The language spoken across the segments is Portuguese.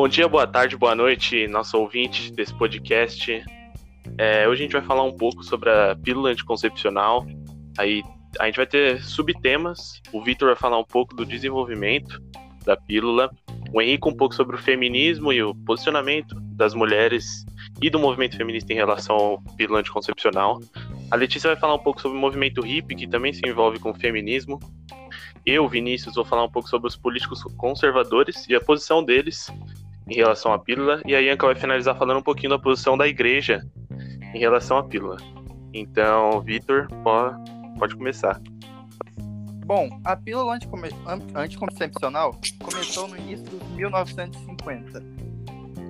Bom dia, boa tarde, boa noite, nosso ouvinte desse podcast. É, hoje a gente vai falar um pouco sobre a pílula anticoncepcional. Aí a gente vai ter subtemas. O Vitor vai falar um pouco do desenvolvimento da pílula. O Henrique um pouco sobre o feminismo e o posicionamento das mulheres e do movimento feminista em relação ao pílula anticoncepcional. A Letícia vai falar um pouco sobre o movimento hippie, que também se envolve com o feminismo. Eu, Vinícius, vou falar um pouco sobre os políticos conservadores e a posição deles em relação à pílula. E a Ianca vai finalizar falando um pouquinho da posição da igreja em relação à pílula. Então, Vitor, pode começar. Bom, a pílula anticoncepcional começou no início dos 1950.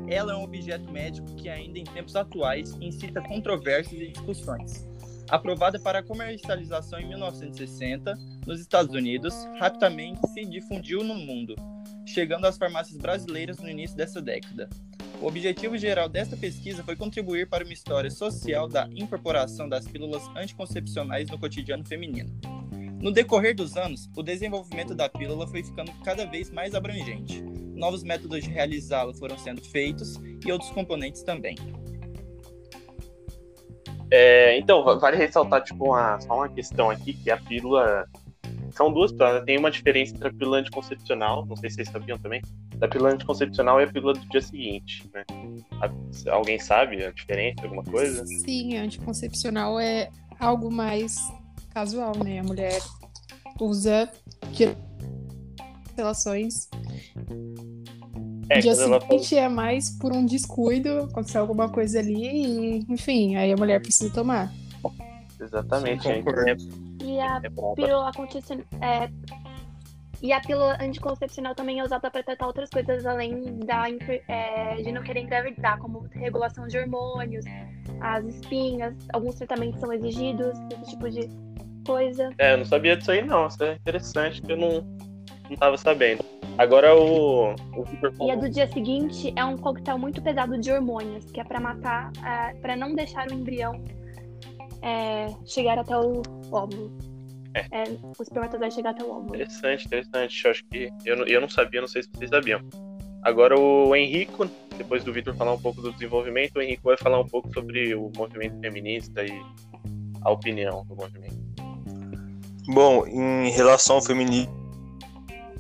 Ela é um objeto médico que ainda em tempos atuais incita controvérsias e discussões. Aprovada para comercialização em 1960 nos Estados Unidos, rapidamente se difundiu no mundo, chegando às farmácias brasileiras no início dessa década. O objetivo geral desta pesquisa foi contribuir para uma história social da incorporação das pílulas anticoncepcionais no cotidiano feminino. No decorrer dos anos, o desenvolvimento da pílula foi ficando cada vez mais abrangente. Novos métodos de realizá-la foram sendo feitos e outros componentes também. É, então, vale ressaltar tipo, uma, só uma questão aqui, que a pílula. São duas pílulas. Tem uma diferença entre a pílula anticoncepcional, não sei se vocês sabiam também. A pílula anticoncepcional e a pílula do dia seguinte. Né? A, alguém sabe a diferença, alguma coisa? Sim, a anticoncepcional é algo mais casual, né? A mulher usa relações é, dia seguinte ela... é mais por um descuido, aconteceu alguma coisa ali e, enfim, aí a mulher precisa tomar. Exatamente. Sim, e a pílula é, e a pílula anticoncepcional também é usada para tratar outras coisas além da, é, de não querer engravidar, como regulação de hormônios, as espinhas, alguns tratamentos são exigidos, esse tipo de coisa. É, eu não sabia disso aí não, isso é interessante que eu não, não tava sabendo. Agora o, o E a do dia seguinte é um coquetel muito pesado de hormônios, que é para matar, é, para não deixar o embrião é, chegar até o óvulo. É. É, o espermatozoide chegar até o óvulo. Interessante, interessante. Eu acho que eu, eu não sabia, não sei se vocês sabiam. Agora o Henrico, depois do Vitor falar um pouco do desenvolvimento, o Henrico vai falar um pouco sobre o movimento feminista e a opinião do movimento. Bom, em relação ao feminismo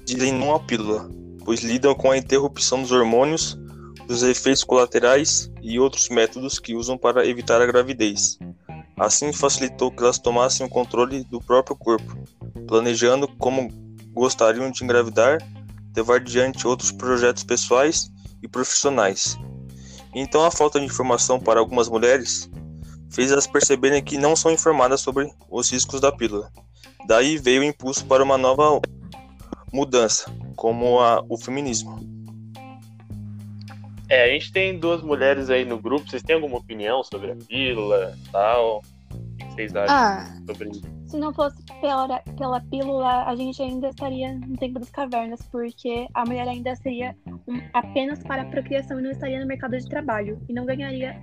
dizem não a pílula, pois lidam com a interrupção dos hormônios, dos efeitos colaterais e outros métodos que usam para evitar a gravidez. Assim facilitou que elas tomassem o controle do próprio corpo, planejando como gostariam de engravidar, levar adiante outros projetos pessoais e profissionais. Então a falta de informação para algumas mulheres fez elas perceberem que não são informadas sobre os riscos da pílula. Daí veio o impulso para uma nova mudança, como a, o feminismo. É, a gente tem duas mulheres aí no grupo. Vocês têm alguma opinião sobre a pílula tal? O que vocês acham ah, sobre isso? Se não fosse pela, pela pílula, a gente ainda estaria no tempo das cavernas, porque a mulher ainda seria um, apenas para a procriação e não estaria no mercado de trabalho. E não ganharia.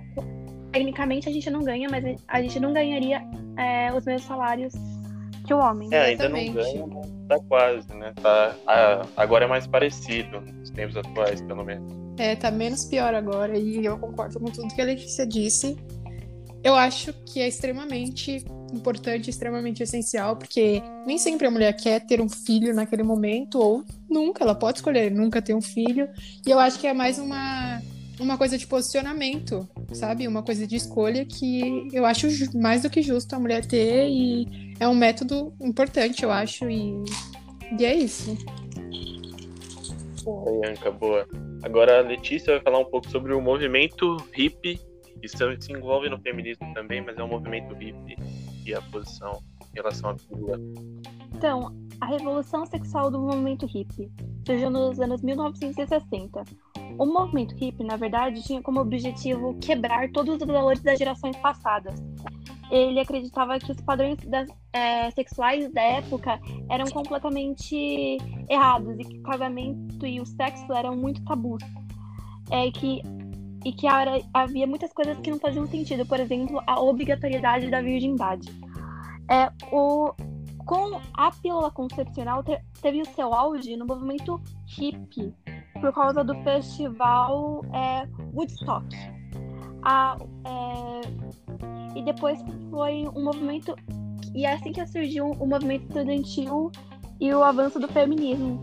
Tecnicamente a gente não ganha, mas a gente não ganharia é, os mesmos salários que o homem. É, ainda não ganha, mas tá quase, né? Tá, agora é mais parecido nos tempos atuais, pelo menos. É, tá menos pior agora, e eu concordo com tudo que a Letícia disse. Eu acho que é extremamente importante, extremamente essencial, porque nem sempre a mulher quer ter um filho naquele momento, ou nunca, ela pode escolher nunca ter um filho. E eu acho que é mais uma, uma coisa de posicionamento, sabe? Uma coisa de escolha que eu acho mais do que justo a mulher ter e é um método importante, eu acho, e, e é isso. Boa, Bianca, boa. Agora a Letícia vai falar um pouco sobre o movimento hippie, que se envolve no feminismo também, mas é um movimento hippie e a posição em relação à pílula. Então, a revolução sexual do movimento hippie surgiu nos anos 1960. O movimento hippie, na verdade, tinha como objetivo quebrar todos os valores das gerações passadas ele acreditava que os padrões das, é, sexuais da época eram completamente errados e que o casamento e o sexo eram muito tabus. É, que, e que era, havia muitas coisas que não faziam sentido, por exemplo, a obrigatoriedade da virgindade. É, o, com a pílula concepcional te, teve o seu auge no movimento hippie por causa do festival é, Woodstock. A, é, e depois foi um movimento. E é assim que surgiu o movimento estudantil e o avanço do feminismo.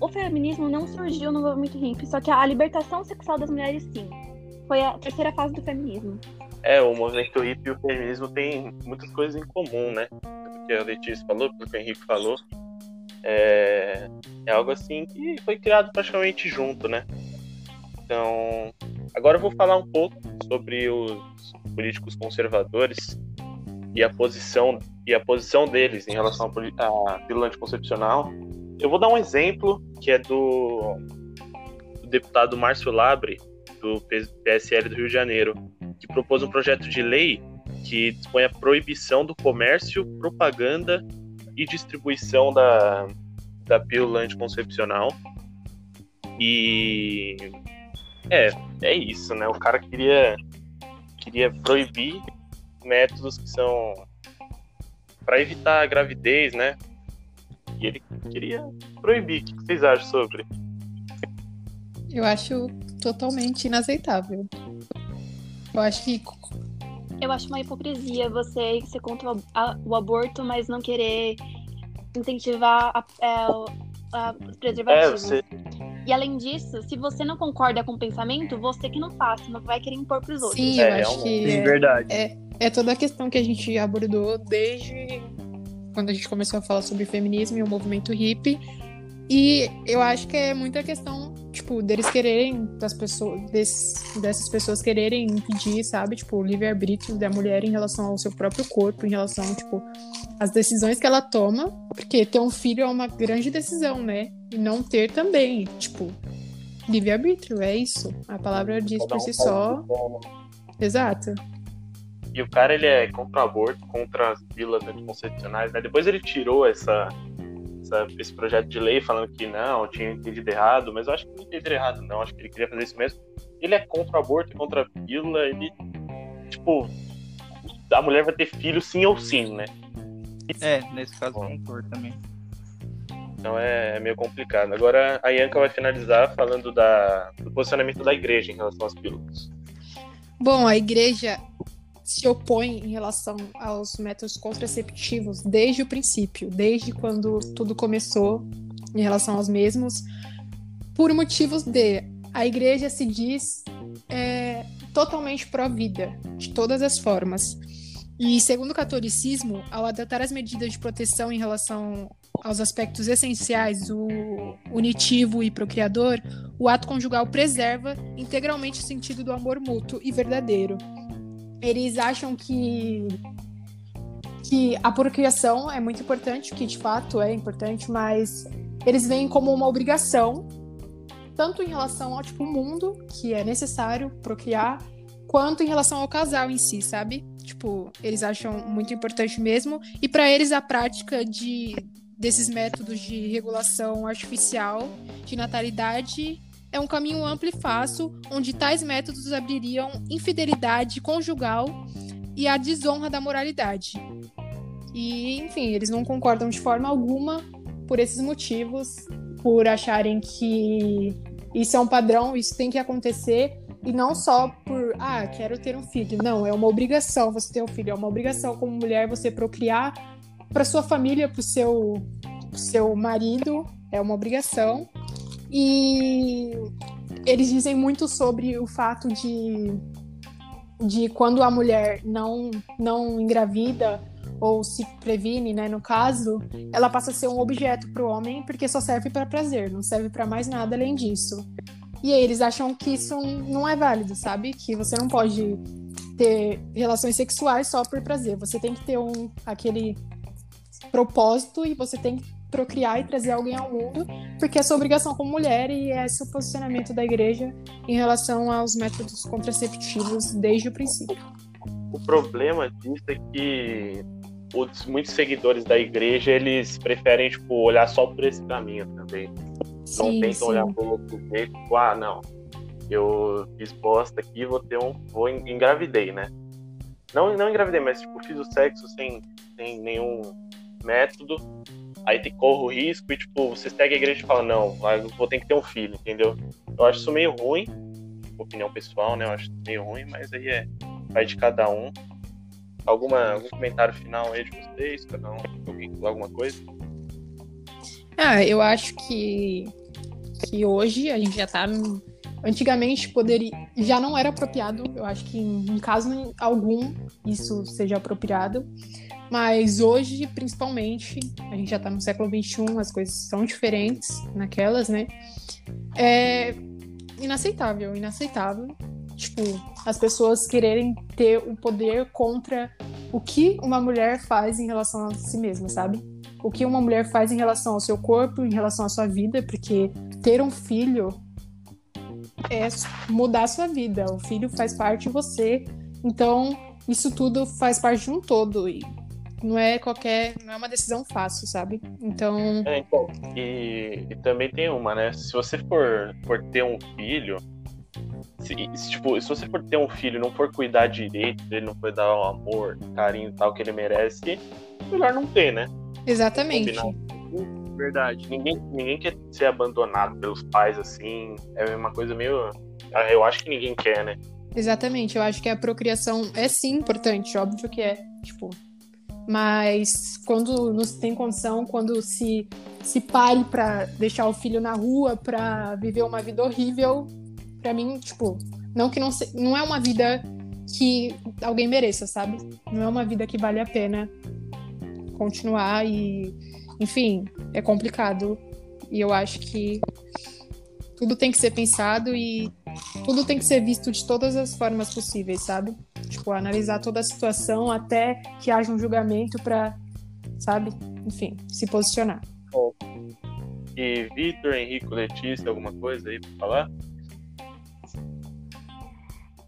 O feminismo não surgiu no movimento hippie, só que a libertação sexual das mulheres sim. Foi a terceira fase do feminismo. É, o movimento hippie e o feminismo tem muitas coisas em comum, né? Porque a Letícia falou, porque o Henrique falou. É, é algo assim que foi criado praticamente junto, né? Então, agora eu vou falar um pouco sobre os políticos conservadores e a posição e a posição deles em relação à pílula anticoncepcional. Eu vou dar um exemplo que é do, do deputado Márcio Labre, do PSL do Rio de Janeiro, que propôs um projeto de lei que dispõe a proibição do comércio, propaganda e distribuição da, da pílula anticoncepcional. E é, é isso, né? O cara queria queria proibir métodos que são para evitar a gravidez, né? E ele queria proibir. O que vocês acham sobre? Eu acho totalmente inaceitável. Eu acho que. Eu acho uma hipocrisia você ser contra o aborto, mas não querer incentivar a, é, a, a, os preservativos. É, você... E além disso, se você não concorda com o pensamento, você que não faça, não vai querer impor para os outros. Sim, é, eu acho que. Sim, verdade. É, é toda a questão que a gente abordou desde quando a gente começou a falar sobre feminismo e o movimento hippie. E eu acho que é muita questão tipo, deles quererem, das pessoas, desse, dessas pessoas quererem impedir, sabe, tipo, o livre-arbítrio da mulher em relação ao seu próprio corpo, em relação, tipo, às decisões que ela toma, porque ter um filho é uma grande decisão, né? E não ter também, tipo, livre-arbítrio, é isso. A palavra diz por si só. Exato. E o cara, ele é contra o aborto, contra as pílulas anticoncepcionais, né? Depois ele tirou essa essa, esse projeto de lei falando que não, tinha entendido errado, mas eu acho que não entenderam errado, não. Acho que ele queria fazer isso mesmo. Ele é contra o aborto, contra a pílula, ele. Tipo, a mulher vai ter filho sim ou sim, né? É, nesse caso concordo também. Então é, é meio complicado. Agora a Yanka vai finalizar falando da, do posicionamento da igreja em relação às pílulas. Bom, a igreja se opõe em relação aos métodos contraceptivos desde o princípio, desde quando tudo começou em relação aos mesmos, por motivos de a igreja se diz é, totalmente pró-vida, de todas as formas. E segundo o catolicismo, ao adotar as medidas de proteção em relação aos aspectos essenciais, o unitivo e procriador, o ato conjugal preserva integralmente o sentido do amor mútuo e verdadeiro eles acham que que a procriação é muito importante, que de fato é importante, mas eles veem como uma obrigação, tanto em relação ao tipo mundo, que é necessário procriar, quanto em relação ao casal em si, sabe? Tipo, eles acham muito importante mesmo, e para eles a prática de desses métodos de regulação artificial de natalidade é um caminho amplo e fácil, onde tais métodos abririam infidelidade conjugal e a desonra da moralidade. E, enfim, eles não concordam de forma alguma por esses motivos, por acharem que isso é um padrão, isso tem que acontecer, e não só por, ah, quero ter um filho. Não, é uma obrigação você ter um filho, é uma obrigação como mulher você procriar para sua família, para o seu, seu marido, é uma obrigação. E eles dizem muito sobre o fato de, de quando a mulher não, não engravida ou se previne, né, no caso, ela passa a ser um objeto para o homem porque só serve para prazer, não serve para mais nada além disso. E aí eles acham que isso não é válido, sabe? Que você não pode ter relações sexuais só por prazer. Você tem que ter um aquele propósito e você tem que procriar e trazer alguém ao mundo, porque é sua obrigação como mulher e é o posicionamento da igreja em relação aos métodos contraceptivos desde o princípio. O problema disso é que os, muitos seguidores da igreja eles preferem tipo, olhar só por esse caminho também. Não sim, tentam sim. olhar por outro jeito, tipo, ah, não, eu fiz bosta aqui, vou ter um. vou engravidei, né? Não, não engravidei, mas tipo, fiz o sexo sem, sem nenhum método aí tem, corre o risco e, tipo, você segue a igreja e fala, não, vou ter que ter um filho, entendeu? Eu acho isso meio ruim, opinião pessoal, né? Eu acho meio ruim, mas aí é vai de cada um. Alguma, algum comentário final aí de vocês? Cada um alguém alguma coisa? Ah, eu acho que, que hoje a gente já tá. Antigamente poderia. Já não era apropriado. Eu acho que em, em caso algum isso seja apropriado. Mas hoje, principalmente, a gente já tá no século XXI, as coisas são diferentes naquelas, né? É inaceitável, inaceitável. Tipo, as pessoas quererem ter o poder contra o que uma mulher faz em relação a si mesma, sabe? O que uma mulher faz em relação ao seu corpo, em relação à sua vida, porque ter um filho é mudar a sua vida. O filho faz parte de você. Então, isso tudo faz parte de um todo. E não é qualquer. Não é uma decisão fácil, sabe? Então. É, então e, e, também tem uma, né? Se você for, for ter um filho. Se, se, tipo, se você for ter um filho e não for cuidar direito, ele não for dar o amor, carinho e tal que ele merece, melhor não ter, né? Exatamente. Verdade. Ninguém, ninguém quer ser abandonado pelos pais assim. É uma coisa meio. Ah, eu acho que ninguém quer, né? Exatamente. Eu acho que a procriação é sim importante, óbvio que é. Tipo, mas quando não se tem condição, quando se, se pare para deixar o filho na rua, para viver uma vida horrível, para mim, tipo, não que não, se, não é uma vida que alguém mereça, sabe? Não é uma vida que vale a pena continuar e, enfim, é complicado. E eu acho que tudo tem que ser pensado e tudo tem que ser visto de todas as formas possíveis, sabe? Tipo, analisar toda a situação até que haja um julgamento para, sabe? Enfim, se posicionar. E Vitor, Henrique, Letícia, alguma coisa aí para falar?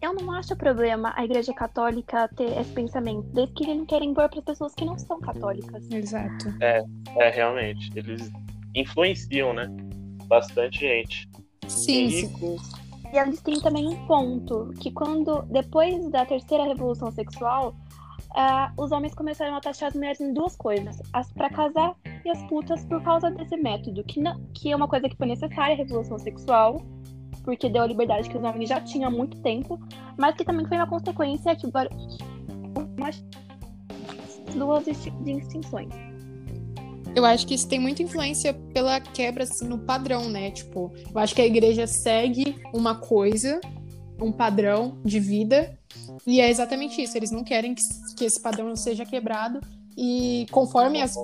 Eu não acho problema a Igreja Católica ter esse pensamento, desde que eles não querem impor para pessoas que não são católicas. Exato. É, é realmente. Eles influenciam, né? Bastante gente. Sim, sim. E eles têm também um ponto, que quando, depois da terceira revolução sexual, uh, os homens começaram a taxar as mulheres em duas coisas, as para casar e as putas por causa desse método, que, não, que é uma coisa que foi necessária a revolução sexual, porque deu a liberdade que os homens já tinham há muito tempo, mas que também foi uma consequência que umas duas distinções. Eu acho que isso tem muita influência pela quebra assim, no padrão, né? Tipo, eu acho que a igreja segue uma coisa, um padrão de vida, e é exatamente isso. Eles não querem que, que esse padrão seja quebrado. E conforme as,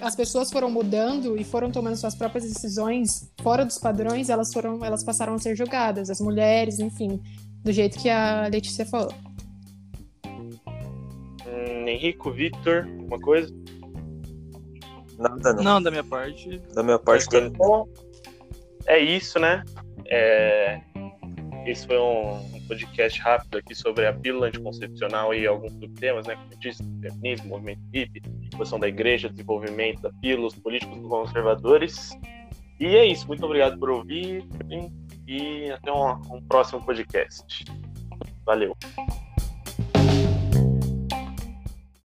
as pessoas foram mudando e foram tomando suas próprias decisões fora dos padrões, elas foram, elas passaram a ser julgadas, as mulheres, enfim, do jeito que a Letícia falou. Hum, Henrico, Victor, uma coisa? Nada não. Não, da minha parte. Da minha parte tá... Bom, é isso, né? É... Esse foi um, um, podcast rápido aqui sobre a pílula anticoncepcional e alguns subtemas, né? Como eu disse, feminismo, movimento hippie, posição da igreja, desenvolvimento da pílula, os políticos conservadores. E é isso. Muito obrigado por ouvir e até um, um próximo podcast. Valeu.